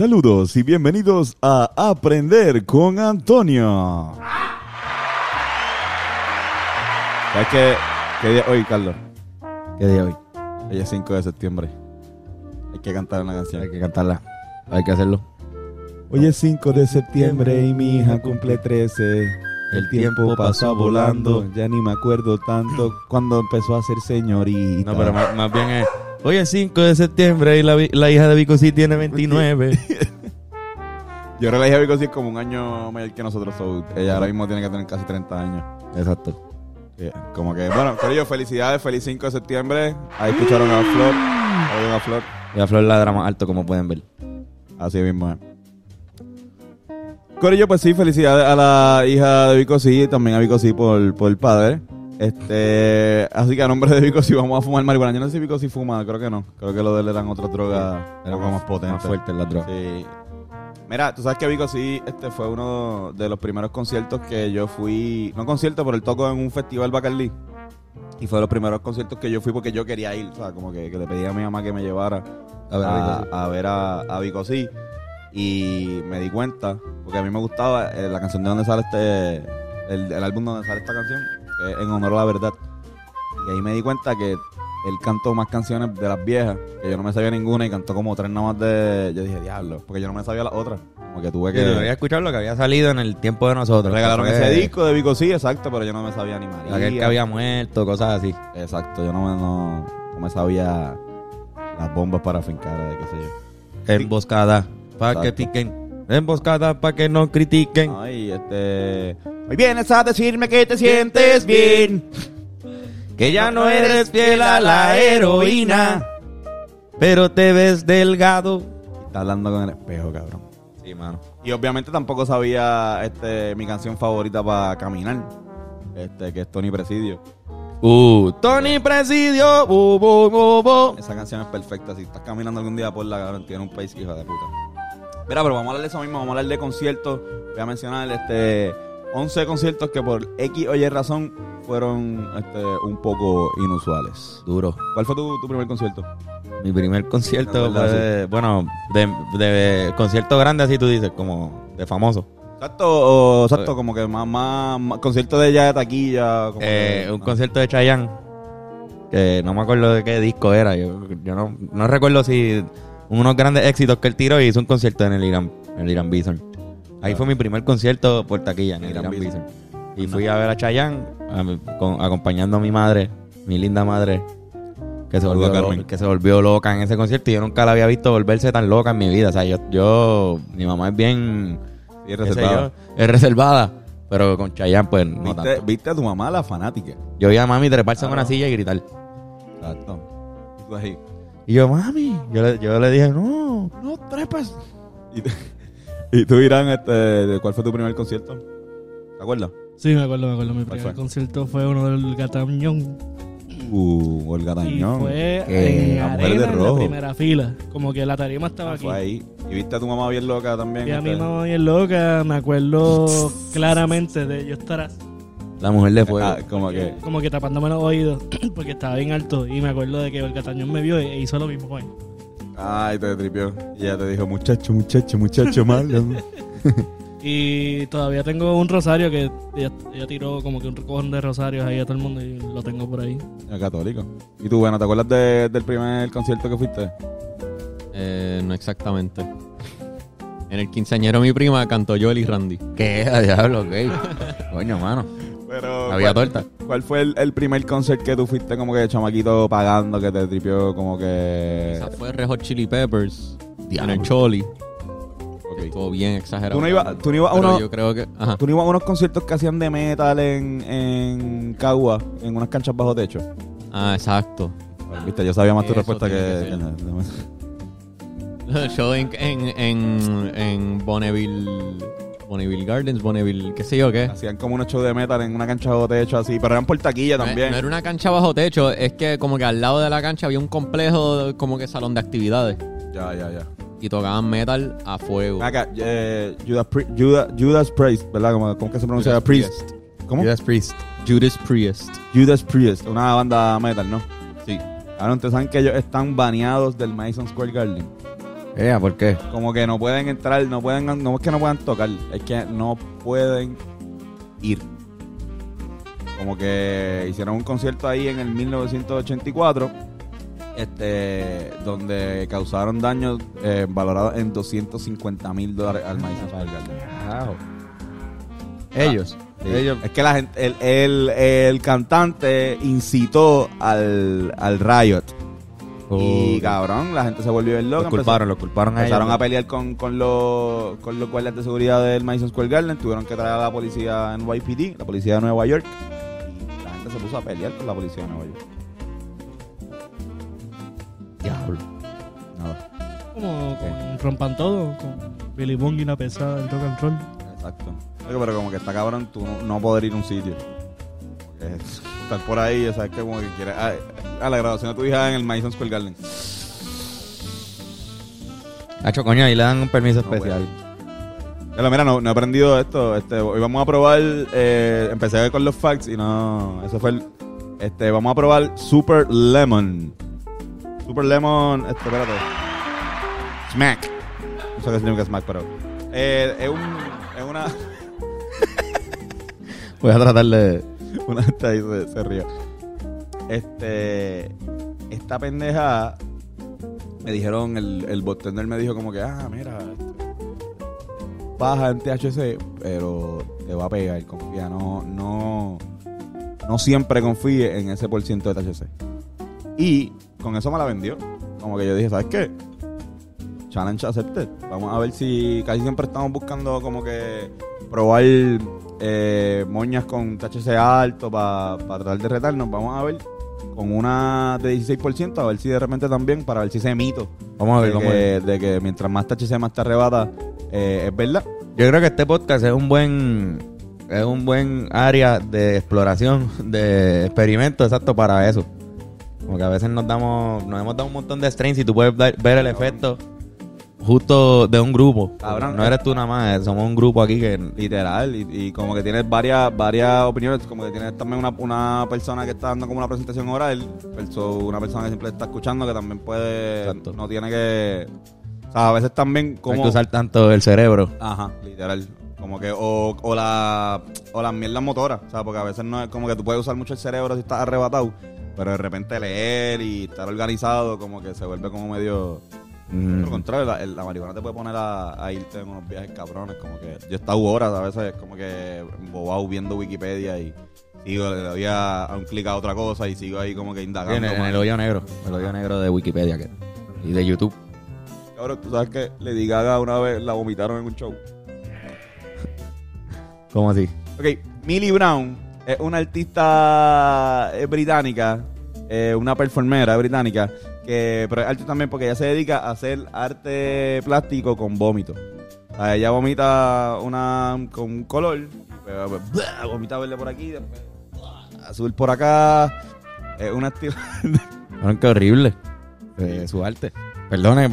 Saludos y bienvenidos a Aprender con Antonio. ¿Sabes qué, qué día hoy, Carlos? ¿Qué día hoy? Hoy es 5 de septiembre. Hay que cantar una canción. Hay que cantarla. Hay que hacerlo. Hoy es 5 de septiembre y mi hija cumple 13. El tiempo pasó volando, ya ni me acuerdo tanto cuando empezó a ser señorita. No, pero más, más bien es. Hoy es 5 de septiembre y la, hija de Vico sí tiene 29. Yo creo que la hija de Vico sí es como un año mayor que nosotros. so, ella ahora mismo tiene que tener casi 30 años. Exacto. Como que, bueno, Corillo, felicidades, feliz 5 de septiembre. Ahí escucharon a Flor. Ahí a Flor. Y la flor ladra más alto, como pueden ver. Así mismo es. Corillo, pues sí, felicidades a la hija de Vico sí, también a Vico sí por, por el padre. Este, así que a nombre de Vico sí vamos a fumar marihuana. Yo no sé si Vico sí fuma, creo que no. Creo que lo de él eran otras drogas, era poco más potentes. Más fuerte la droga. Sí. Mira, tú sabes que Vico sí este fue uno de los primeros conciertos que yo fui, no concierto, pero él tocó en un festival Bacardí. Y fue de los primeros conciertos que yo fui porque yo quería ir, o sea, como que, que le pedí a mi mamá que me llevara A ver, a Vico sí. a, a ver a, a Vico sí. Y me di cuenta, porque a mí me gustaba eh, la canción de donde sale este, el, el álbum donde sale esta canción, que es En Honor a la Verdad. Y ahí me di cuenta que él cantó más canciones de las viejas, que yo no me sabía ninguna, y cantó como tres nada más de. Yo dije, diablo, porque yo no me sabía las otras. Como que tuve Que debería que. escuchar lo que había salido en el tiempo de nosotros. Regalaron ese disco de Vico sí, exacto, pero yo no me sabía ni María. Aquel que había muerto, cosas así. Exacto, yo no me, no, no me sabía las bombas para fincar, de qué sé yo. Emboscada, para que piquen. Emboscada, para que no critiquen. Ay, este. Hoy vienes a decirme que te sientes bien. Que ya no eres fiel a la heroína, pero te ves delgado. Está hablando con el espejo, cabrón. Sí, mano. Y obviamente tampoco sabía este, mi canción favorita para caminar. Este, que es Tony Presidio. Uh, Tony Presidio, bu, bu, bu, bu. Esa canción es perfecta. Si estás caminando algún día por la cabrón, tiene un país hijo de puta. Mira, pero vamos a hablar de eso mismo, vamos a hablar de conciertos. Voy a mencionar este 11 conciertos que por X o Y razón fueron este, un poco inusuales. Duro. ¿Cuál fue tu, tu primer concierto? Mi primer concierto fue, bueno, de, de concierto grande, así tú dices, como de famoso. Exacto, o, exacto, como que más, más, más- concierto de ya de taquilla. Como Eh, que- un concierto de Chayanne, que no me acuerdo de qué disco era. Yo, yo no, no recuerdo si unos grandes éxitos que él tiró y hizo un concierto en el Irán, en el Irán Bison. Ahí Ah. fue mi primer concierto por taquilla en el Irán Irán Bison. Bison. Y fui a ver a Chayanne, a mi- con- acompañando a mi madre, mi linda madre, que se, volvió, Carmen. lo- que se volvió loca en ese concierto y yo nunca la había visto volverse tan loca en mi vida. O sea, yo, yo mi mamá es bien Sí, reservada. yo, es reservada, pero con Chayanne pues no ¿Viste, tanto. viste a tu mamá, la fanática. Yo vi a mami treparse en una silla y gritar. Exacto. Ahí. Y yo, mami, yo le, yo le dije, no, no trepas. Y, y tú, Irán, este, de ¿cuál fue tu primer concierto? ¿Te acuerdas? Sí, me acuerdo, me acuerdo. Mi ¿Cuál primer fue? concierto fue uno del Gatañón. Uh, Olga Y Tañón. fue que en arena, de en la primera fila. Como que la tarima estaba Ah, aquí. fue ahí. Y viste a tu mamá bien loca también. Y a mi este? mamá bien loca, me acuerdo claramente de yo estar así, La mujer de fuego. Ah, como que. como que tapándome los oídos porque estaba bien alto. Y me acuerdo de que el Gatañón me vio e hizo lo mismo con él. Ay, te tripió. Y ella te dijo, muchacho, muchacho, muchacho malo. Y todavía tengo un rosario que ella, ella tiró como que un cojón de rosarios ahí a todo el mundo y lo tengo por ahí. El católico. Y tú, bueno, ¿te acuerdas de- del primer concierto que fuiste? Eh, no exactamente. En el quinceañero mi prima cantó Joel y Randy. ¿Qué? A diablo, ok. Coño, mano. Pero. Había ¿cuál, torta. ¿Cuál fue el, el primer concert que tú fuiste como que chamaquito pagando, que te tripió como que. Esa fue Red Hot Chili Peppers. Diablo. En el Choli. Estuvo bien exagerado. Tú no ibas, tú no ibas a Pero unos, yo creo que... Ajá. tú no ibas a unos conciertos que hacían de metal en, en Cagua, en unas canchas bajo techo. Ah, exacto. Viste, yo sabía más tu Eso respuesta que. que show en, en, en, en Bonneville, Bonneville Gardens, Bonneville, qué sé yo qué. Hacían como unos shows de metal en una cancha de techo así, pero eran por taquilla No, también. no era una cancha bajo techo, es que como que al lado de la cancha había un complejo como que salón de actividades Ya, ya, ya. y tocaban metal a fuego. Acá, eh, Judas, Pri- Judas, Judas Priest, ¿verdad? ¿Cómo, cómo que se pronuncia? Judas Priest. ¿Cómo? Judas Priest. Judas Priest. Judas Priest, una banda metal, ¿no? Sí. Ahora ustedes saben que ellos están baneados del Madison Square Garden. Eh, ¿por qué? Como que no pueden entrar, no pueden, no es que no puedan tocar, es que no pueden ir. Como que hicieron un concierto ahí en el 1984, este, donde causaron daños eh, valorados en 250 mil dólares al Madison Square Garden. Ellos. Sí. Ellos. Es que la gente, el, el, el cantante incitó al, al riot. Y cabrón, la gente se volvió bien loca. Los culparon, los culparon a Empezaron ellos. a pelear con, con, los, con los guardias de seguridad del Madison Square Garden. Tuvieron que traer a la policía en YPD, la policía de Nueva York. Y la gente se puso a pelear con la policía de Nueva York. Diablo. Nada. Como con Rompan Todo, con Billy Bong y una pesada del rock and roll. Exacto. Oye, Pero como que está cabrón tú no, no poder ir a un sitio. Es- estar por ahí, o sea, es que como que quieres. A, a la graduación de tu hija en el Madison Square Garden. Hacho, coño, ahí le dan un permiso No, especial. Mira, no, no he aprendido esto. Este, hoy vamos a probar. eh, empecé con los facts y no. Eso fue el. Este, vamos a probar Super Lemon. Super Lemon. Este, espérate. Smack. No sé qué significa Smack, pero. eh, es un. Es una. Voy a tratar de. Una gente ahí se, se ríe. Este. Esta pendeja. Me dijeron, el, el bartender me dijo como que, ah, mira. baja en THC, pero te va a pegar, confía. No, no. No siempre confíe en ese por ciento de THC. Y con eso me la vendió. Como que yo dije, ¿sabes qué? Challenge accepted. Vamos a ver si casi siempre estamos buscando como que probar eh, moñas con THC alto para tratar de retarnos. Vamos a ver con una de 16%, a ver si de repente también, para ver si ese mito Vamos a ver, de, vamos a ver. que, de que mientras más THC más te arrebata, eh, es verdad. Yo creo que este podcast es un buen es un buen área de exploración, de experimento exacto para eso. Como que a veces nos damos, nos hemos dado un montón de strains y tú puedes dar- ver el efecto justo de un grupo. Cabrón, no eres tú nada más, eh, somos un grupo aquí que Literal, y, y como que tienes varias varias opiniones, como que tienes también una, una persona que está dando como una presentación oral, perso- una persona que siempre está escuchando que también puede, Exacto. no tiene que, o sea, a veces también no hay como... que usar tanto el cerebro. Ajá, literal. Como que, o, o la o las mierdas motoras. O sea, porque a veces no es como que tú puedes usar mucho el cerebro si estás arrebatado. Pero de repente leer y estar organizado, como que se vuelve como medio. Mm. Por contrario, la, la marihuana te puede poner a, a irte en unos viajes cabrones. Como que yo he estado horas a veces, como que bobado viendo Wikipedia y sigo, le doy a, a un clic a otra cosa y sigo ahí como que indagando. en, el- en el hoyo negro, el hoyo negro de Wikipedia que, y de YouTube. Cabrón, tú sabes que Lady Gaga una vez la vomitaron en un show. ¿Cómo así? Ok, Millie Brown es una artista eh, británica, eh, una performera británica, que, pero es arte también porque ella se dedica a hacer arte plástico con vómito. O sea, ella vomita una con un color, pero, pues, blah, vomita verde por aquí, después blah, azul por acá. Es una. Bueno, qué horrible eh, su arte. Perdone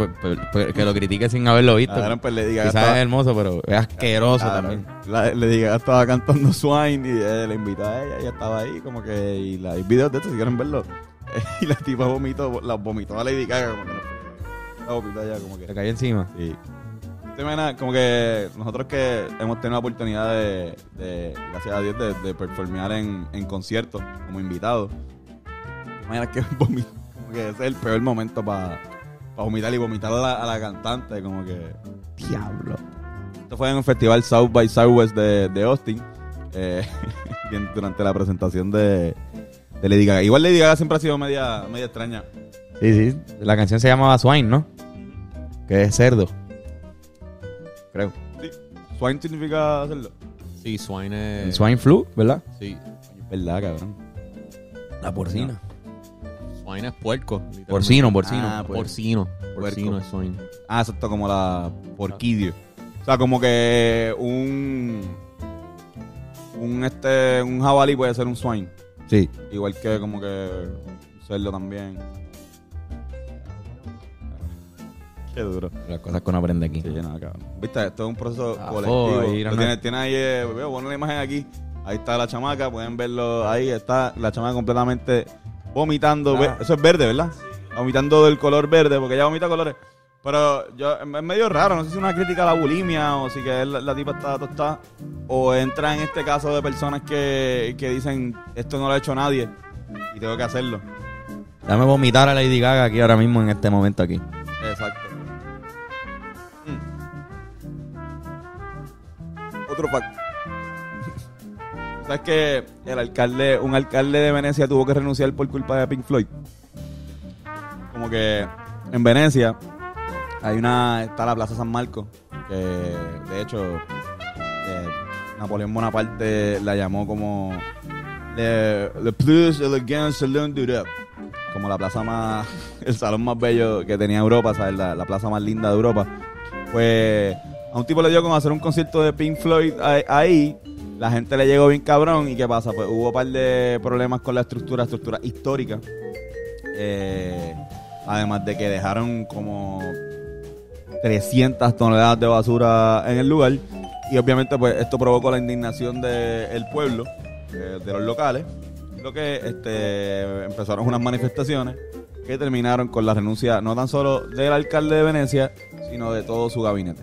que lo critique sin haberlo visto. Ahora, pues, Lady Gaga Quizás estaba- es hermoso, pero es asqueroso Claro. también. La- le dije, estaba cantando Swine y eh, le invitó a ella, ella estaba ahí, como que, y la, hay videos de esto si quieren verlo. y la tipa vomitó, la vomitó a Lady Gaga, como que no fue. La vomitó allá, como que. cayó encima. Sí. ¿Te imaginas? Como que nosotros que hemos tenido la oportunidad de, de gracias a Dios, de, de performear en, en conciertos como invitados. ¿Te imaginas que vomi- como que ese es el peor momento para vomitar y vomitar a la, a la cantante? Como que. Diablo. Esto fue en un festival South by Southwest de, de Austin. eh, durante la presentación de, de Lady Gaga. Igual Lady Gaga siempre ha sido media, media extraña. Sí, sí. La canción se llamaba Swine, ¿no? Que es cerdo. Creo. Sí. Swine significa hacerlo. Sí, swine es... Swine flu, ¿verdad? Sí. Verdad, cabrón. La porcina. Swine es puerco. Porcino, porcino. Ah, pues. Porcino. Porcino puerco. es swine. Ah, exacto, como la porquidio. O sea, como que un un este un jabalí puede ser un swine, Sí. igual que como que cerdo también. Qué duro. Las cosas que uno aprende aquí. Sí, nada, cabrón. Viste, esto es un proceso Ah, colectivo. ahí, Lo no, tiene, no. tiene ahí, eh, veo, pon una imagen aquí. Ahí está la chamaca, pueden verlo ahí. Está la chamaca completamente vomitando. Ah. Eso es verde, ¿verdad? Vomitando del color verde, porque ella vomita colores. Pero yo, es medio raro, no sé si es una crítica a la bulimia o si que la, la tipa está tostada. O entra en este caso de personas que, que dicen, esto no lo ha hecho nadie y tengo que hacerlo. Dame vomitar a Lady Gaga aquí ahora mismo en este momento aquí. Exacto. Mm. Otro fact. ¿Sabes que el alcalde, un alcalde de Venecia tuvo que renunciar por culpa de Pink Floyd? Como que en Venecia hay una está la Plaza San Marcos que de hecho eh, Napoleón Bonaparte la llamó como le, le plus elegant salon d'Europe. Como la plaza más el salón más bello que tenía Europa ¿sabes? La, la plaza más linda de Europa. Pues a un tipo le dio con hacer un concierto de Pink Floyd ahí- ahí. La gente le llegó bien cabrón. Y qué pasa pues hubo un par de problemas con la estructura estructura histórica. Eh, además de que dejaron como 300 toneladas de basura en el lugar. Y obviamente pues esto provocó la indignación del pueblo, eh, de los locales. Lo que este, empezaron unas manifestaciones que terminaron con la renuncia no tan solo del alcalde de Venecia, sino de todo su gabinete.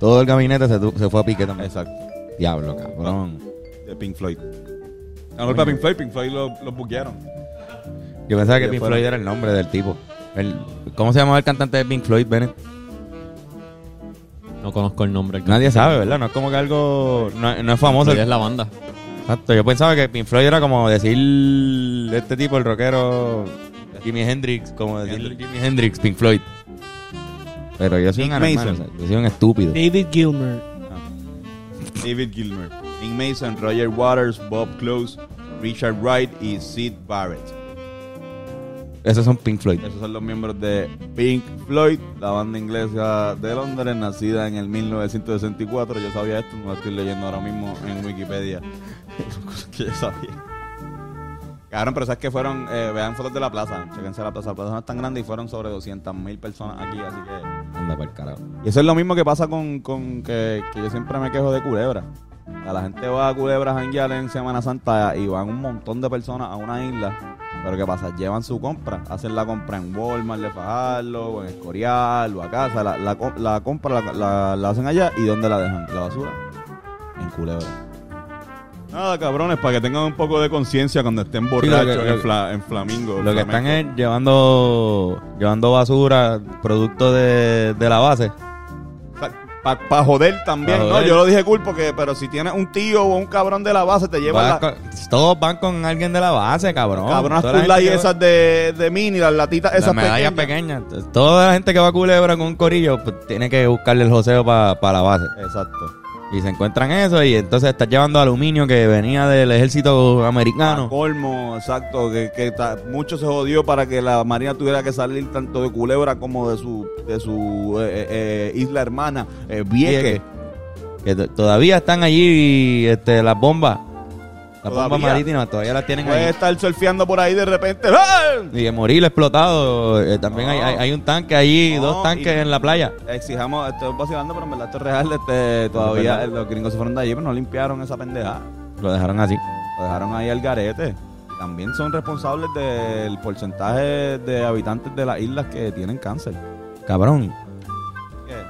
Todo el gabinete se, se fue a pique también. Exacto. Diablo, cabrón. De Pink Floyd. No, para Pink Floyd, Pink Floyd lo, lo buquearon. Yo pensaba que Pink. Floyd era el nombre del tipo. El- ¿Cómo se llamaba el cantante de Pink Floyd, Bennett? No conozco el nombre. Nadie sabe, ¿verdad? No es como que algo... No, no es famoso. Es la banda. Exacto. Yo pensaba que Pink Floyd era como decir... Este tipo, el rockero... Jimi Hendrix. Como decir Hendrix. Jimi Hendrix, Pink Floyd. Pero yo soy un anormal, Mason. o sea, yo soy un estúpido. David Gilmer. David Gilmer, Nick Mason, Roger Waters, Bob Close, Richard Wright y Sid Barrett. Esos son Pink Floyd. Esos son los miembros de Pink Floyd, la banda inglesa de Londres, nacida en el 1964. Yo sabía esto, no lo estoy leyendo ahora mismo en Wikipedia. Son cosas que yo sabía. Cabrón, pero sabes que fueron, eh, vean fotos de la plaza, chequense la plaza, la plaza no es tan grande y fueron sobre 200 mil personas aquí, así que... Anda por carajo. Y eso es lo mismo que pasa con, con que, que yo siempre me quejo de Culebra. La gente va a Culebra a janguear en Semana Santa y van un montón de personas a una isla. Pero ¿qué pasa? Llevan su compra. Hacen la compra en Walmart de Fajardo, o en Escorial, o a casa. La, la, co- la compra la, la- la hacen allá y ¿dónde la dejan? La basura. En Culebra. Nada, cabrones, para que tengan un poco de conciencia cuando estén borrachos que- en, fla- en Flamingo. Lo que están es llevando llevando basura, producto de, de la base. Para joder también, Pa' ¿no? joder. Yo lo dije cool porque, pero si tienes un tío o un cabrón de la base, te lleva la, con- todos van con alguien de la base, cabrón. cabronas Toda la Cool que va- esas de, de mini, las latitas las esas medallas pequeñas. pequeñas. Toda la gente que va a Culebra con un corillo pues, tiene que buscarle el joseo para la base. Exacto. Y se encuentran eso y entonces estás llevando aluminio que venía del ejército A americano. colmo, exacto, que, que ta- mucho se jodió para que la marina tuviera que salir tanto de Culebra como de su de su eh, eh, isla hermana, eh. Vieques. Que todavía están allí este, las bombas. Las bombas Todavía. marítimas todavía las tienen Puede ahí. estar surfeando por ahí de repente. ¡ah! Y de morir explotado. eh, también No. hay, hay, hay un tanque No, dos tanques y- en la playa. Exijamos, estoy vacilando, pero en verdad esto es real. Este, todavía verdad. los gringos se fueron de allí, pero no limpiaron esa pendejada. Lo dejaron así. Lo dejaron ahí al garete. Y también son responsables del porcentaje de habitantes de las islas que tienen cáncer. Cabrón.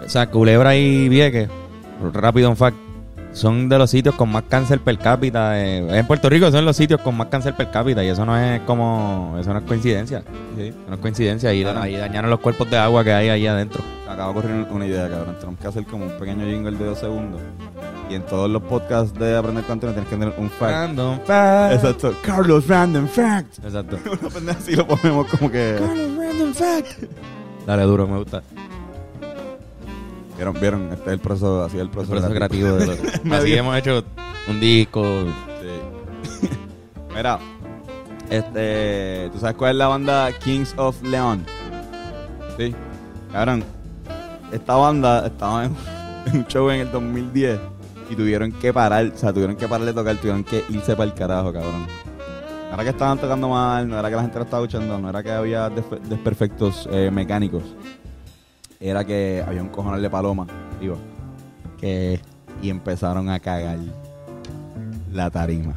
O sea, Culebra y Vieques, rápido un fact, son de los sitios con más cáncer per cápita. eh, en Puerto Rico son los sitios con más cáncer per cápita y eso no es como, eso no es coincidencia. Sí. No es coincidencia. Ahí, Claro. ahí dañaron los cuerpos de agua que hay ahí adentro. Me acaba de ocurrir una idea, cabrón. Tenemos que hacer como un pequeño jingle de dos segundos. Y en todos los podcasts de Aprender Contenido tienes que tener un fact. Random fact. Exacto. Carlos Random Fact. Exacto. Una pendeja así lo ponemos como que... Random fact. Dale duro, me gusta. Vieron, vieron, este es el proceso, así es el El proceso, proceso creativo de Así hemos hecho un disco. Sí. Mira, este, ¿tú sabes cuál es la banda Kings of Leon? Sí. Cabrón, esta banda estaba en, en un show en el 2010 y tuvieron que parar, o sea, tuvieron que parar de tocar, tuvieron que irse para el carajo, cabrón. No era que estaban tocando mal, no era que la gente lo estaba escuchando, no era que había despe- desperfectos eh, mecánicos. Era que había un cojonal de paloma arriba. Que, y empezaron a cagar la tarima.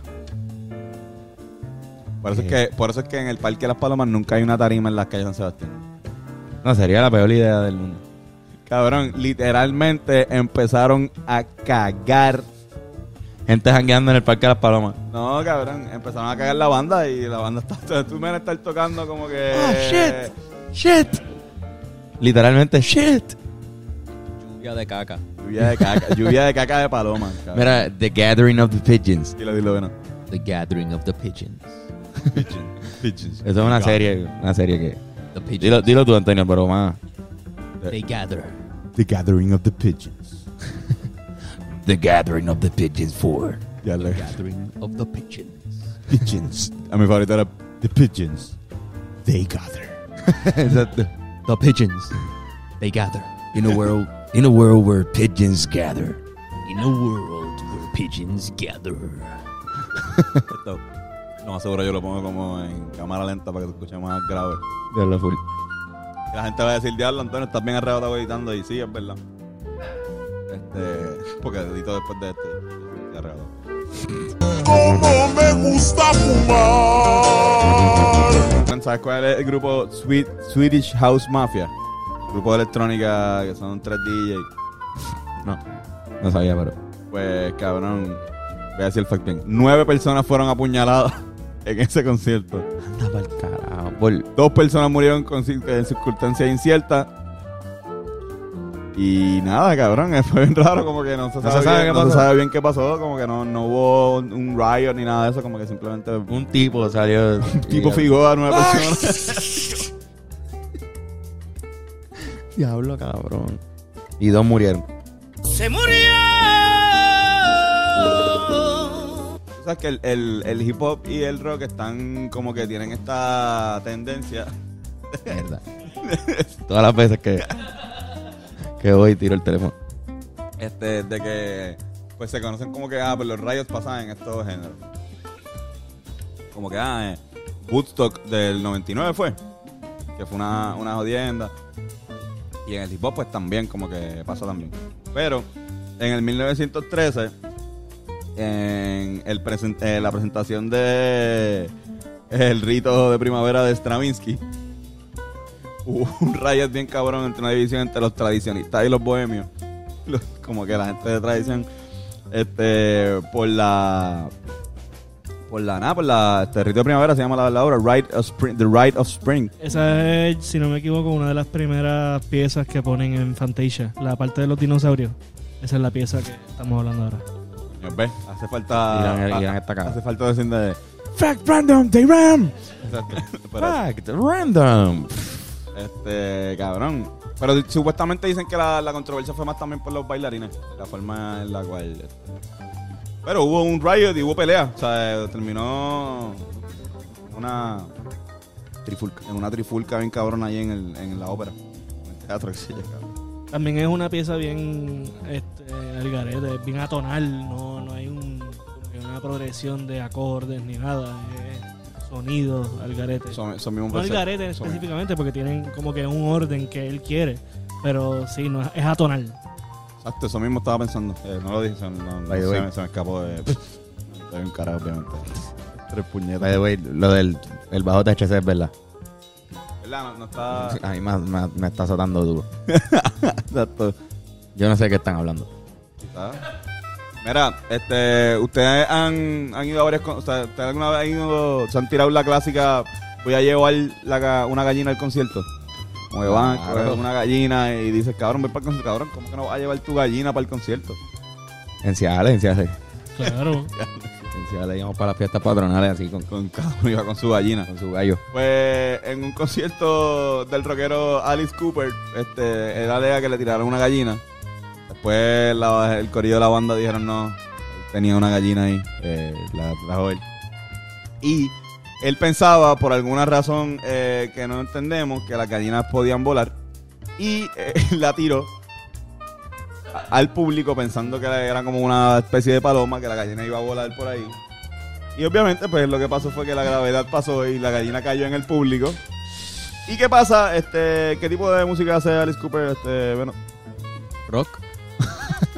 Por eso, es que, por eso es que en el Parque de las Palomas nunca hay una tarima en las calles de San Sebastián. No, sería la peor idea del mundo. Cabrón, literalmente empezaron a cagar. Gente jangueando en el Parque de las Palomas. No, cabrón, empezaron a cagar la banda y la banda está. Tú me vas a estar tocando como que. Ah, shit. Shit. Literalmente, shit. Lluvia de caca. Lluvia de caca, lluvia de caca de paloma. cabrón. Mira, The Gathering of the Pigeons. Dilo, dilo, bueno. The Gathering of the Pigeons. Pigeons. Eso es una serie, una serie que... The Pigeons. Dilo, dilo tú, Antonio, pero más... They gather. The Gathering of the Pigeons. The Gathering of the Pigeons 4. Ya le. Gathering of the Pigeons. Pigeons. A mi favorito era The Pigeons. They gather. Exacto. The Pigeons. They gather. In a world, in a world where pigeons gather. In a world where pigeons gather. Esto, lo más seguro yo lo pongo como en cámara lenta para que se escuche más grave. Diablo full. Y La gente va a decir, diablo, Antonio, estás bien arrebatado editando. Y sí, es verdad. Este, porque edito después de este. Arrebatado. como me gusta fumar. ¿Sabes cuál es el grupo Sweet, Swedish House Mafia? Grupo de electrónica que son tres DJ. No, no sabía, pero... Pues, cabrón, voy a decir el fact. Nueve personas fueron apuñaladas en ese concierto. Anda pa'l carajo. Por- Dos personas murieron con circunstancias inciertas. Y nada, cabrón, fue bien raro, como que no se sabe, sabe bien, qué no se pasó. sabe bien qué pasó, como que no, no hubo un, un riot ni nada de eso, como que simplemente un Un tipo salió... tipo figó a nueve personas. Diablo, cabrón. Y dos murieron. Tú sabes que el, el- el hip hop y el rock están como que tienen esta tendencia. Mierda. Todas las veces que... Que voy tiro el teléfono. Este, de que pues se conocen como que ah, pues los rayos pasan en estos géneros. Como que ah, eh, Woodstock del 99 fue, que fue una, una jodienda. Y en el hip hop pues también como que pasó también. Pero en el 1913 en el eh, la presentación de el rito de primavera de Stravinsky hubo un riot bien cabrón entre una división entre los tradicionistas y los bohemios los- como que la gente de tradición este por la por la nada por la este rito de primavera se llama la, la obra Rite of Spring the Rite of Spring Esa es, si no me equivoco, una de las primeras piezas que ponen en Fantasia. La parte de los dinosaurios. Esa es la pieza que estamos hablando ahora. Coño, ve, hace falta Irán- Irán está acá. hace falta decir de Fact random, they ram. exacto Fact random. Este cabrón pero supuestamente dicen que la, la controversia fue más también por los bailarines la forma en la cual este, pero hubo un riot y hubo pelea o sea terminó una trifulca en una trifulca bien cabrón ahí en, el, en la ópera en el teatro que se llama. También es una pieza bien este, al bien atonal. No, no hay un, una progresión de acordes ni nada. Sonidos al garete. son, son mismos No al garete Son- específicamente porque tienen como que un orden que él quiere. Pero sí, no, es atonal. Exacto, eso mismo estaba pensando. Eh, no lo dije, se, no- no- me, se me escapó de. Soy un carajo, obviamente. Tres puñetas. By the way, lo del el bajo THC es verdad. ¿Verdad? No, no está. A mí me, me- me está azotando duro. Exacto. Yo no sé de qué están hablando. ¿Está? Mira, este, ustedes han, han ido a varias. O sea, ¿ustedes alguna vez han ido, se han tirado la clásica? Voy a llevar la una gallina al concierto. Como que van, Claro. una gallina y dices, cabrón, ven para el concierto. Cabrón, ¿cómo que no vas a llevar tu gallina para el concierto? En Ciales, en Ciales. Claro. En Ciales íbamos para las fiestas patronales así con, Con cada uno iba con su gallina. con su gallo. Pues en un concierto del rockero Alice Cooper, este, él alega que le tiraron una gallina. Después el corillo de la banda dijeron no, tenía una gallina ahí, eh, la trajo él. Y él pensaba, por alguna razón eh, que no entendemos, que las gallinas podían volar. y eh, la tiró al público pensando que era como una especie de paloma, que la gallina iba a volar por ahí. Y obviamente, pues lo que pasó fue que la gravedad pasó y la gallina cayó en el público. ¿Y qué pasa? Este, ¿Qué tipo de música hace Alice Cooper? Este, bueno, Rock.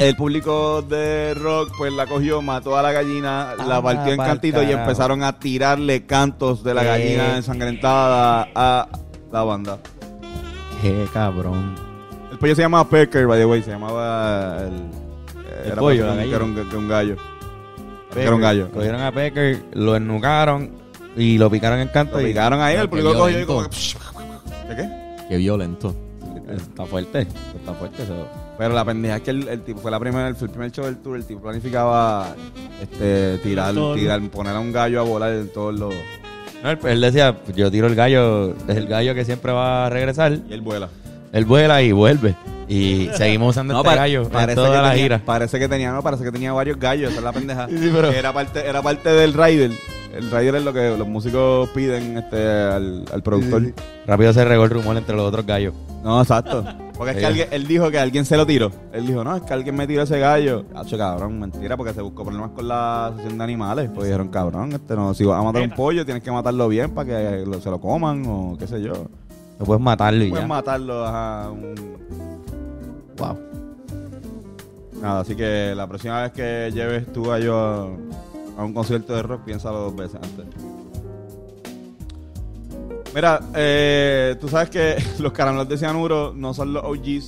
El público de rock pues la cogió, mató a la gallina, la partió en pa'l cantitos y empezaron a tirarle cantos de la Eh. gallina ensangrentada a la banda. Qué cabrón. El pollo se llamaba Pecker, by the way, se llamaba el, El era pollo, la que era un, gallina. que un gallo. Que era un gallo. Cogieron a Pecker, lo ennucaron y lo picaron en canto. Lo picaron ahí, el público cogió y como que, ¿De qué? Qué violento. Está fuerte. Está fuerte eso. Pero la pendeja es que el, el tipo fue la primera, el, fue el primer show del tour, el tipo planificaba este tirar, Todo. tirar, poner a un gallo a volar en todos los No, él, él decía, yo tiro el gallo, es el gallo que siempre va a regresar. y él vuela. Él vuela y vuelve. Y seguimos usando este pa- gallo en parece toda que la tenía- gira. Parece que tenía, no, parece que tenía varios gallos, esa es la pendeja. Sí, pero- Era parte, era parte del rider. El rider es lo que los músicos piden este al, al productor. Rápido se regó el rumor entre los otros gallos. No, exacto. Porque es que alguien, él dijo que alguien se lo tiró. Él dijo, no, es que alguien me tiró ese gallo. Hacho, cabrón, mentira, porque se buscó problemas con la asociación de animales. Pues dijeron, cabrón, este no, si vas a matar un pollo, tienes que matarlo bien para que lo- se lo coman o qué sé yo. No puedes matarlo y Puedes ya. matarlo, ajá. un- Wow. Nada, así que la próxima vez que lleves tu gallo a, a un concierto de rock, piénsalo dos veces antes. Mira, eh, tú sabes que los caramelos de cianuro no son los OGs.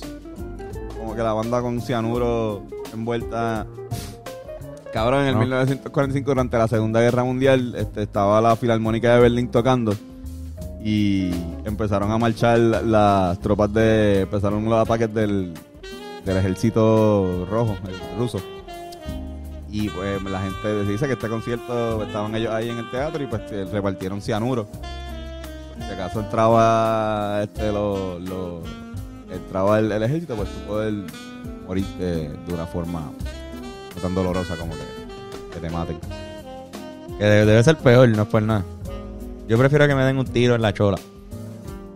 Como que la banda con cianuro envuelta. Cabrón, en el No. 1945, durante la Segunda Guerra Mundial, este, estaba la Filarmónica de Berlín tocando. Y empezaron a marchar la- las tropas de. Empezaron los ataques del, del ejército rojo, el ruso. Y pues la gente dice que este concierto estaban ellos ahí en el teatro y pues eh, repartieron cianuro. Si acaso entraba este lo, lo- entraba el, el ejército, pues tú poder morir eh, de una forma no tan dolorosa como que, que te maten. Que debe, debe ser peor, no es por nada. Yo prefiero que me den un tiro en la chola.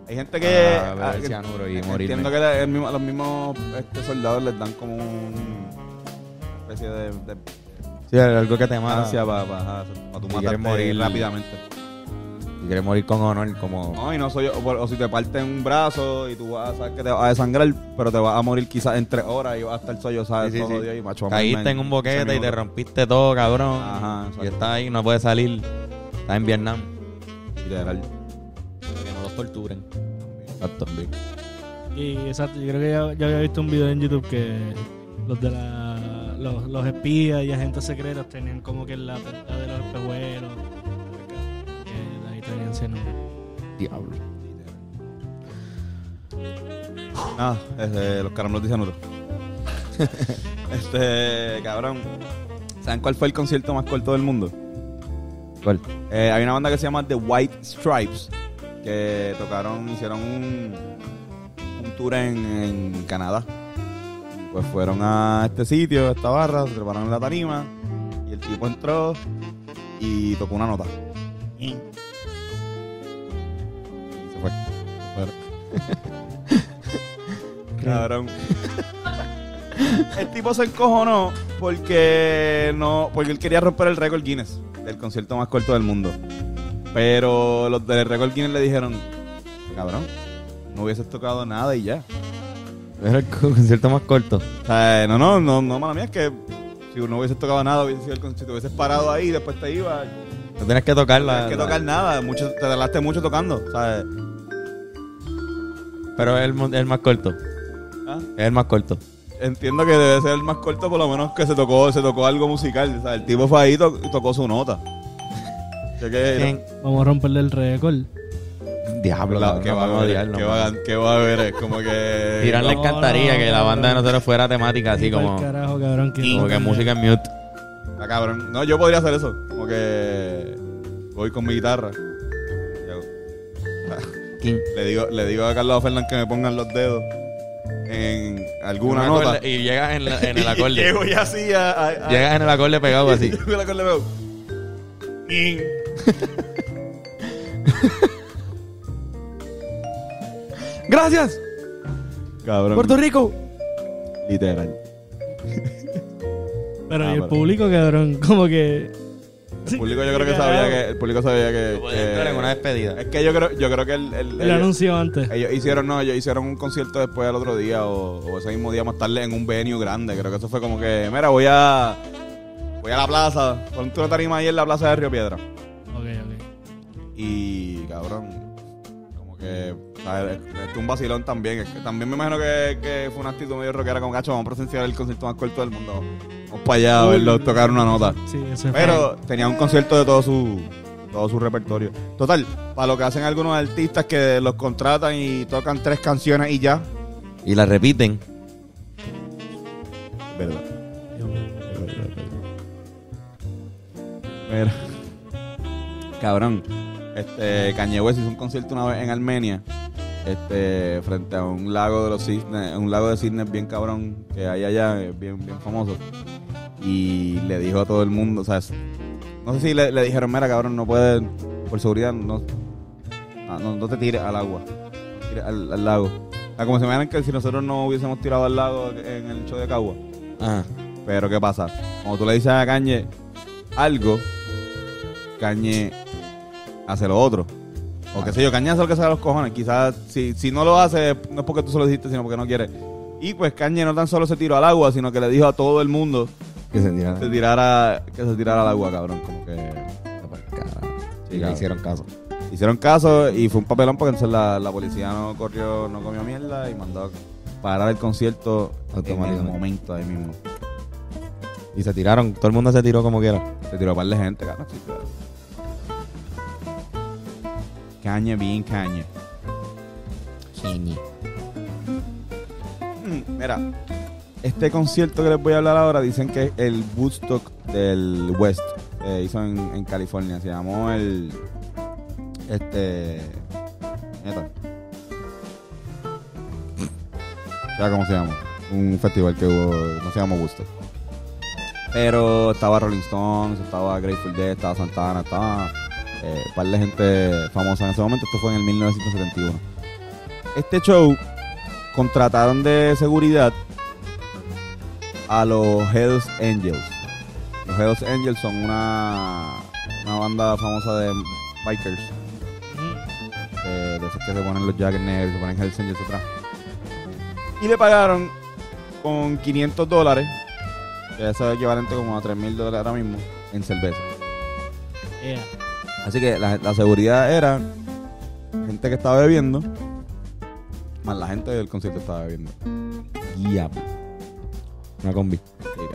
Hay gente que, Ah, ah, que- y entiendo que el mismo- los mismos este, soldados les dan como un- una especie de, de Sí, algo que te mata. para tu Si matarte quieres morir- rápidamente. Quieres morir con honor, como. No, y no soy yo. O, o si te parten un brazo y tú vas a saber que te vas a desangrar, pero te vas a morir quizás en tres horas y vas a estar ¿sabes? Sí, sí, todo sí. día y macho, Caíste en un boquete y te rompiste todo, cabrón. Ajá, y estás ahí, no puedes salir. Estás en Vietnam. Literal. Para que no los torturen. Exacto. Y exacto, yo creo que ya, ya había visto un video en YouTube que los de la, los, los espías y agentes secretos tenían como que la de los espejuelos. Tenían cianuro. Diablo. Nada, este, los caramelos de cianuro. este, cabrón. ¿Saben cuál fue el concierto más corto del mundo? ¿Cuál? Eh, hay una banda que se llama The White Stripes que tocaron, hicieron un, un tour en, en Canadá. Pues fueron a este sitio, a esta barra, se treparon en la tarima y el tipo entró y tocó una nota. Cabrón. El tipo se encojonó porque no, porque él quería romper el récord Guinness del concierto más corto del mundo. Pero los del récord Guinness le dijeron, cabrón, no hubieses tocado nada y ya. Era el concierto más corto. O sea, no, no, no, no, mala mía, es que si no hubieses tocado nada, hubiese sido el concierto, si te hubieses parado ahí y después te ibas, No tienes que tocar no tienes que tocar nada, mucho, te tardaste mucho tocando, ¿sabes? Pero es el, mo- el más corto. ¿Ah? Es el más corto. Entiendo que debe ser el más corto, por lo menos que se tocó, se tocó algo musical. O sea, el tipo fue ahí y to- y tocó su nota. Que- ¿Quién? Vamos a romperle el récord. Diablo, La- que va a haber, que va, a- que va a haber, es como que... Irán le encantaría no, que la banda de no. nosotros fuera temática, así como, carajo, cabrón, que como que no- música en mute. Está cabrón. No, yo podría hacer eso. Como que voy con mi guitarra. Le digo, le digo a Carlos Fernández que me pongan los dedos en alguna Un nota. acorde- Y llegas en, la- en el acorde. llego y así a... a- a- llegas en el acorde pegado así. Llego el acorde veo. Ning. ¡Gracias! Cabrón. Puerto Rico. Literal. Pero Ah, y el pero- público, cabrón, como que. El público yo creo que sabía que... El público sabía que... Que- entrar en una despedida. es que yo creo, yo creo que el... el- El ellos- anuncio antes. Ellos hicieron, no, ellos hicieron un concierto después al otro día o, o ese mismo día más tarde en un venue grande. Creo que eso fue como que, mira, voy a voy a la plaza, ponte una tarima ahí en la plaza de Río Piedra. Ok, ok. Y cabrón, como que, ¿sabes? Es un vacilón también. Es que también me imagino que, que fue una actitud medio rockera como cacho, vamos a presenciar el concierto más corto del mundo. Vamos para allá a verlo tocar una nota. Sí, eso es Pero tenía un concierto de todo su todo su repertorio. Total, para lo que hacen algunos artistas que los contratan y tocan tres canciones y ya. Y la repiten. Verdad. Mira. Cabrón. Este Kanye West hizo un concierto una vez en Armenia. Este, frente a un lago de los cisnes, un lago de cisnes bien cabrón que hay allá, eh, bien, bien famoso. Y le dijo a todo el mundo, o sea, no sé si le, le dijeron, mira cabrón, no puedes, por seguridad, no, ah, no, no te tires al agua, tires al, al lago. O sea, como se imaginan que si nosotros no hubiésemos tirado al lago en el show de Cagua. Ajá. Pero ¿qué pasa? Cuando tú le dices a Cañe algo, Cañe hace lo otro. O qué sé yo, Cañe hace lo que sea los cojones. Quizás si, si no lo hace, no es porque tú se lo dijiste, sino porque no quiere. Y pues Cañe no tan solo se tiró al agua, sino que le dijo a todo el mundo Que se tirara, que se tirara al agua, cabrón. Como que Sí, Sí, le hicieron caso. hicieron caso y fue un papelón porque entonces la, la policía no corrió, no comió mierda y mandó a parar el concierto en el momento ahí mismo. Y se tiraron. Todo el mundo se tiró como quiera. Se tiró a par de gente, cabrón. sí, claro. Caña, bien caña. Mm, Mira, este concierto que les voy a hablar ahora dicen que es el Woodstock del West. Eh, hizo en, en California. Se llamó el. Este. neta. ¿Sabes cómo se llama? Un festival que hubo. No se llama Woodstock. Pero estaba Rolling Stones, estaba Grateful Dead, estaba Santana, estaba eh, par de gente famosa en ese momento. Esto fue en el 1971. Este show contrataron de seguridad a los Hells Angels. Los Hells Angels son una, una banda famosa de bikers. De, de esos que se ponen los jackets negros, se ponen Hells Angels atrás. Y le pagaron con 500 dólares, que eso es equivalente como a 3 mil dólares ahora mismo, en cerveza. Así que la, la seguridad era gente que estaba bebiendo, más la gente del concierto estaba bebiendo. Ya. Una combi. Cabrón.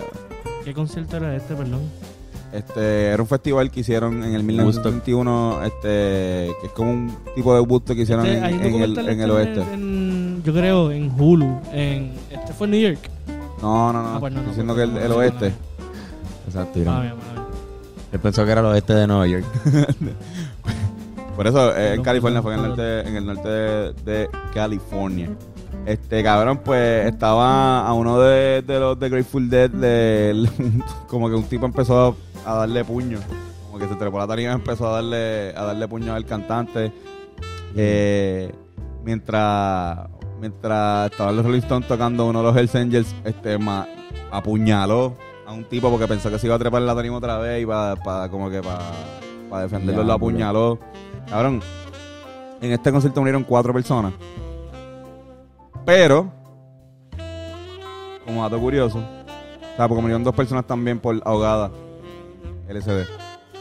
¿Qué concierto era este, perdón? Este, era un festival que hicieron en el 1921, este, que es como un tipo de busto que hicieron Este, en, hay un en el, documental en el este oeste. en- yo creo en Hulu. En, este fue en New York. No, no, no, Ah, pues no, no, diciendo pues que el, no, el no, oeste. Exacto. Ah. Él pensó que era el oeste de Nueva York. Por eso eh, en California, fue en el norte, en el norte de, de California. Este cabrón, pues estaba a uno de, de los de Grateful Dead, de, como que un tipo empezó a, a darle puño. Como que se trepó la tarima y empezó a darle, a darle puño al cantante. Eh, mientras, mientras estaban los Rolling Stones tocando uno de los Hells Angels, este ma- apuñaló a un tipo porque pensó que se iba a trepar la tarima otra vez y para como que para defenderlo lo Diablo. apuñaló. Cabrón, en este concierto murieron cuatro personas. Pero, como dato curioso, o sea, porque murieron dos personas también por ahogada LSD.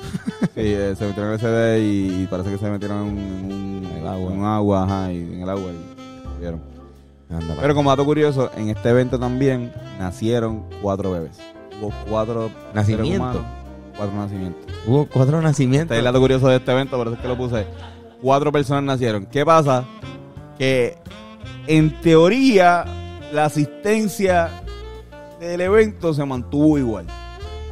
sí, eh, se metieron en LSD y, y parece que se metieron en un, En el agua. en un agua, ajá, y en el agua y murieron. Anda, Pero como dato curioso, en este evento también nacieron cuatro bebés. Hubo cuatro Nacimientos. cuatro nacimientos. Hubo cuatro nacimientos. Este es el dato curioso de este evento, por eso es que lo puse. Cuatro personas nacieron. ¿Qué pasa? Que en teoría la asistencia del evento se mantuvo igual.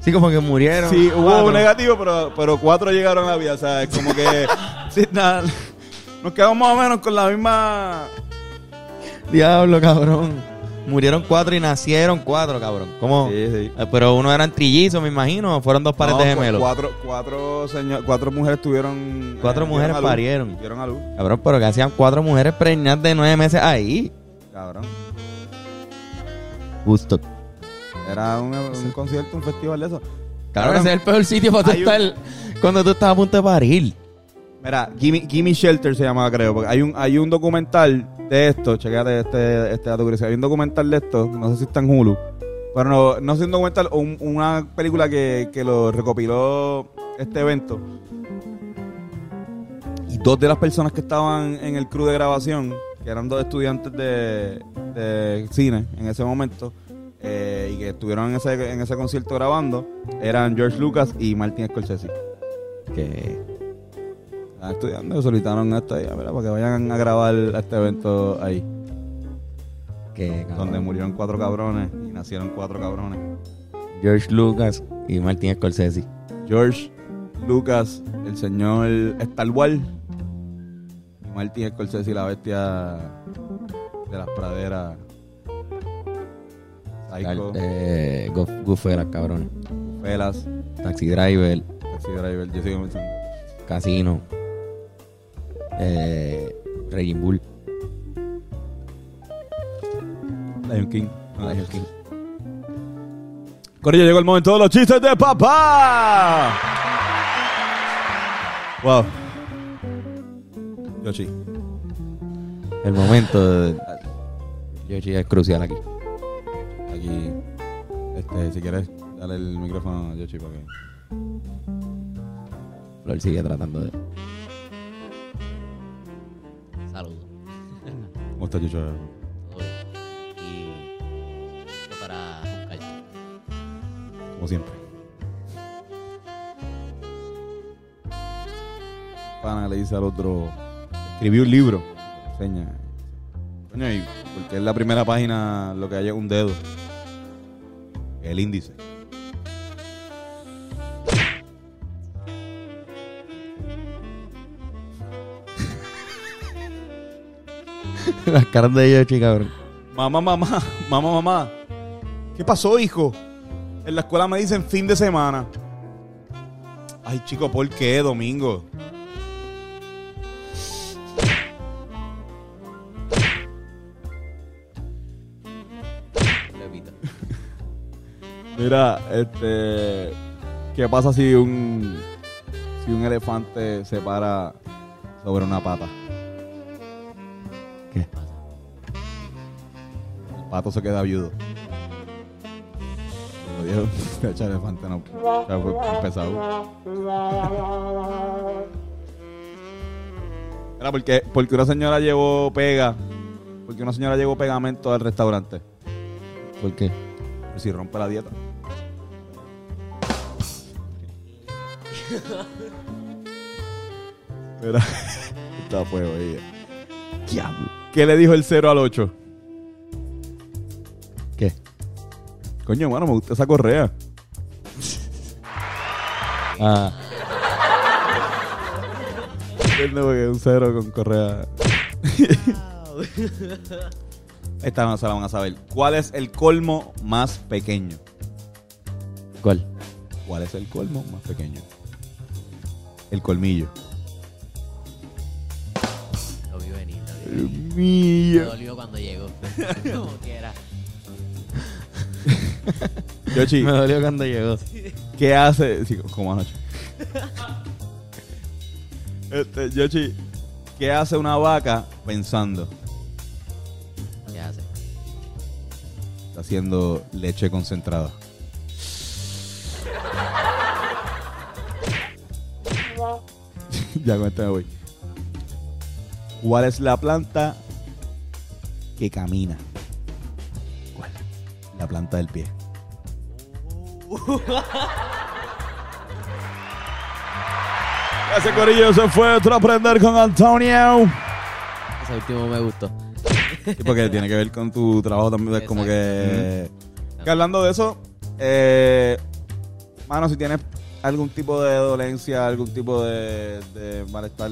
Sí, como que murieron. Sí, hubo Cuatro. un negativo, pero, pero cuatro llegaron a la vida. O sea, es como que sí, nada, nos quedamos más o menos con la misma... Diablo, cabrón. Murieron cuatro y nacieron cuatro, cabrón. ¿Cómo? Sí, sí. Eh, Pero uno eran trillizos, me imagino. o Fueron dos pares No, de gemelos. Cuatro, cuatro, señor- cuatro mujeres tuvieron... Cuatro eh, mujeres dieron a luz. parieron. Dieron a luz, Cabrón, pero que hacían cuatro mujeres preñadas de nueve meses ahí. cabrón. Justo. Era un, un concierto, un festival de eso. Cabrón, ese es el peor sitio para tú Hay un- estar cuando tú estás a punto de parir. Mira, Gimme, Gimme Shelter se llamaba, creo. Porque hay un, hay un documental de esto. Chequéate este, este dato. Hay un documental de esto. No sé si está en Hulu. Pero no, no sé un documental una película que, que lo recopiló este evento. Y dos de las personas que estaban en el crew de grabación, que eran dos estudiantes de, de cine en ese momento, eh, y que estuvieron en ese, en ese concierto grabando, eran George Lucas y Martin Scorsese. Que Estaban estudiando, solicitaron esto ahí, para que vayan a grabar este evento ahí. Donde murieron cuatro cabrones y nacieron cuatro cabrones. George Lucas y Martin Scorsese. George Lucas, el señor Star Wars. Y Martin Scorsese, la bestia de las praderas. Psycho, Eh, Gof- Gufera, cabrón. Pelas, Taxi Driver, Taxi Driver, yo sigo pensando. Casino. Eh, Raging Bull. Lion King. no, Lion King. Corillo, llegó el momento de los chistes de papá. Wow. Yoshi. El momento de... Yoshi es crucial aquí. Aquí, este, si quieres, dale el micrófono a Yoshi para que. Flor sigue tratando de... Y listo para buscarte. Como siempre. Pana le dice al otro, escribí un libro. Enseña. Coño, y porque es la primera página lo que hay es un dedo. El índice. Las caras de Yoshi, cabrón. Mamá, mamá, mamá, mamá. ¿Qué pasó, hijo? En la escuela me dicen fin de semana. Ay, chico, ¿por qué domingo? Mira, este. ¿Qué pasa si un. Si un elefante se para sobre una pata? Pato se queda viudo. Como dijo, de elefante no. Fue pesado. Era porque, porque una señora llevó pega. Porque una señora llevó pegamento al restaurante. ¿Por qué? Por si rompe la dieta. Mira, está fuego ella. Diablo. ¿Qué le dijo el 0 al 8? Coño, mano, me gusta esa correa. Ah, Entiendo porque es un 0 con correa. Esta no se la van a saber. ¿Cuál es el colmo más pequeño? ¿cuál? ¿Cuál es el colmo más pequeño? El colmillo. Lo vi venir, lo vi venir. Me mío. dolió cuando llegó. Como quiera. Yoshi, Me dolió cuando llegó. ¿qué hace? Sí, como anoche. Este, Yoshi, ¿qué hace una vaca pensando? ¿Qué hace? Está haciendo leche concentrada. ya con este me voy. ¿Cuál es la planta que camina? ¿Cuál? La planta del pie. Ese corillo se fue a aprender con Antonio. Ese último me gustó. Sí, porque tiene que ver con tu trabajo también. Es como que. Que hablando de eso, eh, mano, si tienes algún tipo de dolencia, algún tipo de, de malestar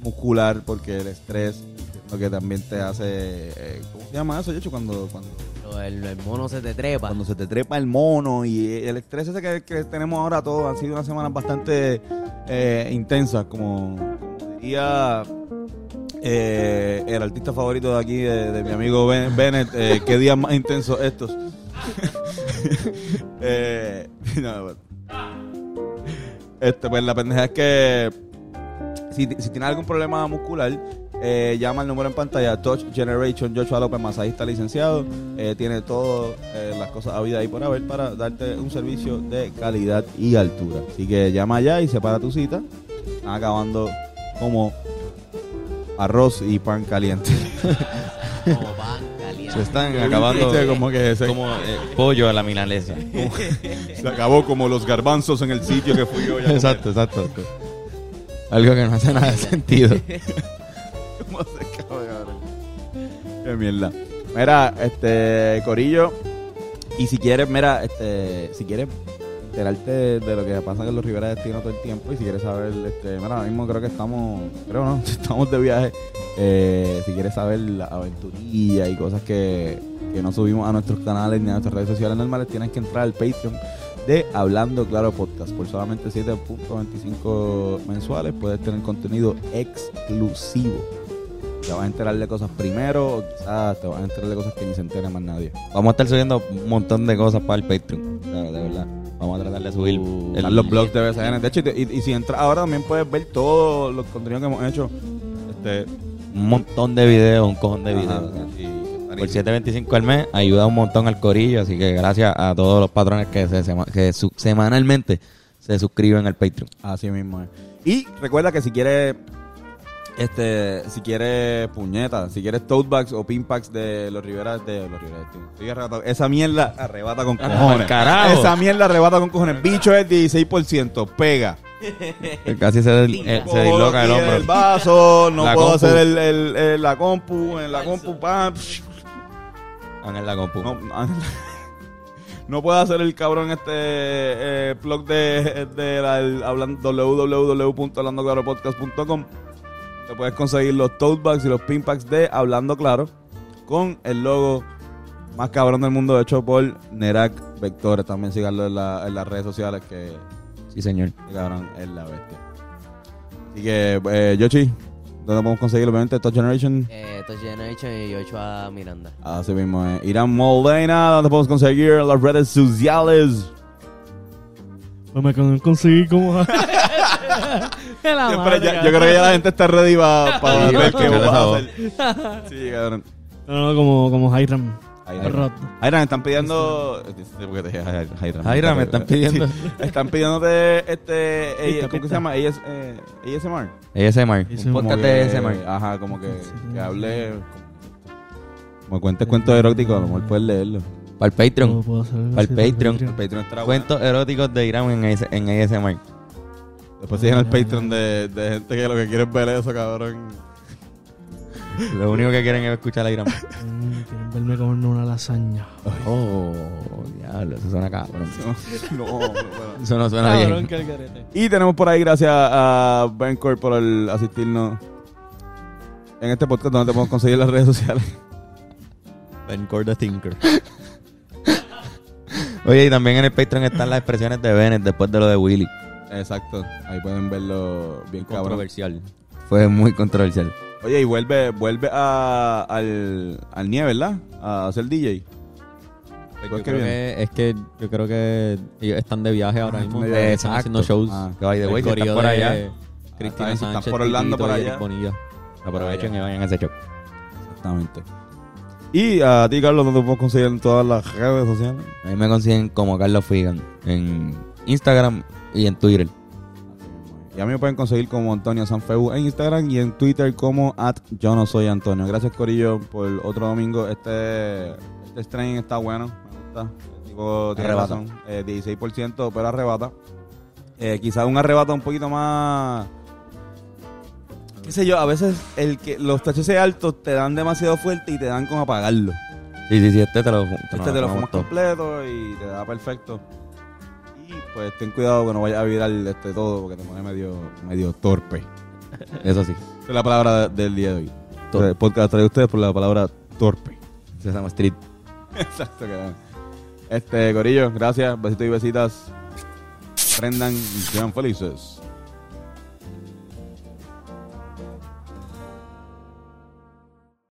muscular, porque el estrés, lo que también te hace. eh, ¿Cómo se llama eso, Yocho? Cuando, cuando, El, el mono se te trepa. cuando se te trepa el mono y el estrés ese que, que tenemos ahora todos han sido unas semanas bastante eh, intensas, como, como diría eh, el artista favorito de aquí, de, de mi amigo Ben- Bennett, eh, qué días más intensos estos. eh, no, pues. este, pues la pendeja es que si, si tienes algún problema muscular, eh, llama al número en pantalla Touch Generation Joshua López, masajista licenciado. Eh, tiene todas las cosas a vida ahí por haber para darte un servicio de calidad y altura. Así que llama allá y separa tu cita. Están acabando como arroz y pan caliente. Como pan caliente. Se están acabando como que se, como eh, pollo a la milanesa. se acabó como los garbanzos en el sitio que fui yo. ya exacto, exacto. Algo que no hace nada de sentido. ¿Cómo se acaba, cabrón? Qué mierda. Mira, este, Corillo. Y si quieres, mira, este, si quieres enterarte de lo que pasa con los Rivera Destino todo el tiempo y si quieres saber, este, mira, ahora mismo creo que estamos, creo no, estamos de viaje. Eh, si quieres saber la aventurilla y cosas que, que no subimos a nuestros canales ni a nuestras redes sociales normales, tienes que entrar al Patreon de Hablando Claro Podcast. Por solamente 7.25 mensuales puedes tener contenido exclusivo. Te vas a enterar de cosas primero o quizás te vas a enterar de cosas que ni se entere más nadie. Vamos a estar subiendo un montón de cosas para el Patreon. De, verdad. Vamos a tratar de subir el- Están los blogs de BCN. De hecho, y, y- y si entras ahora también puedes ver todos los contenidos que hemos hecho. Este, un montón de videos, un cojón de ajá, videos. y están Por 7.25 al mes ayuda un montón al corillo, así que gracias a todos los patrones que, se, que su- semanalmente se suscriben al Patreon. Así mismo es. Y recuerda que si quieres, este, si quieres puñetas, si quieres tote bags o pin packs de los Rivera, de los Rivera. Estoy arrebatado. Esa mierda arrebata con cojones. Esa mierda arrebata con cojones. Bicho es 16%, pega. Casi se, del- eh, se disloca el vaso, no puedo hacer el, el- la compu, en la compu, pam, psh. En la compu. no, puedo hacer el cabrón este eh, blog de, de la, el, hablan- te puedes conseguir los tote bags y los pin packs de Hablando Claro con el logo más cabrón del mundo hecho por Nerak Vectores también síganlo en, la- en las redes sociales que Sí, señor. cabrón es la bestia así que eh, Yoshi ¿dónde podemos conseguir obviamente Touch Generation? Eh, Touch Generation y Joshua Miranda. Así mismo es. Irán Moldena, donde podemos conseguir las redes sociales. Pues me con- conseguí como. Que la Siempre madre, ya- yo creo que ya la gente está ready para Sí, ver qué vas a hacer. Sí, cabrón. No, no, como, como Hiram. Hiram. Están pidiendo. porque te dije Hiram. Me están pidiendo. Sí. Están pidiéndote este. eh, ¿Cómo que se llama? AS, eh, ASMR. ASMR. Un podcast de ASMR. Ajá, como que, que hable. Como cuentes cuentos eróticos, a lo mejor puedes leerlo. Para el ¿Puedo- Patreon. Para el Patreon. El Patreon. Cuentos eróticos de Irán en, AS en ASMR. Después siguen el Patreon de, de gente que lo que quiere es ver eso, cabrón. Lo único que quieren es escuchar a Irán. Mm, Quieren verme comerme una lasaña. Oh, diablo, eso suena cabrón. No, no, no. Eso no suena Cabrón, bien. que el garete. Y tenemos por ahí, gracias a Bencor por el asistirnos en este podcast donde te podemos conseguir las redes sociales. Ben Core the Thinker. Oye, y también en el Patreon están las expresiones de Bennett después de lo de Willy. Exacto, ahí pueden verlo bien cabrón. Controversial. Fue muy controversial. Oye, y vuelve, vuelve a, al, al Nie, ¿verdad? A ser DJ. Pues Pues yo qué creo bien. que, es que yo creo que ellos están de viaje ahora Ah, mismo. están de. Están haciendo shows. Ah, Que by the way, están por allá, Cristina Ah, está están por Orlando, por allá. Aprovechen y vayan a ese show. Exactamente. Y a ti, Carlos, ¿dónde podemos conseguir en todas las redes sociales? A mí me consiguen como Carlos Figan en Instagram y en Twitter. Y a mí me pueden conseguir como Antonio Sanfeu en Instagram y en Twitter como at yo no soy Antonio. Gracias Corillo por otro domingo. Este, este stream está bueno, me gusta. El tipo tiene Arrebata. razón. Eh, 16% pero arrebata. Eh, quizás un arrebata un poquito más... Qué sé yo, a veces el que los THC altos te dan demasiado fuerte y te dan como apagarlo. Sí, sí, sí, este te lo Este te lo fumas completo y te da perfecto. Pues ten cuidado que no vayas a virar este todo porque te pone medio, medio torpe. Eso sí. Esa es la palabra del día de hoy. Torpe. El podcast trae ustedes por la palabra torpe. Se llama Street. Exacto, cabrón. Este, Corillo, gracias. Besitos y besitas. Prendan y sean felices.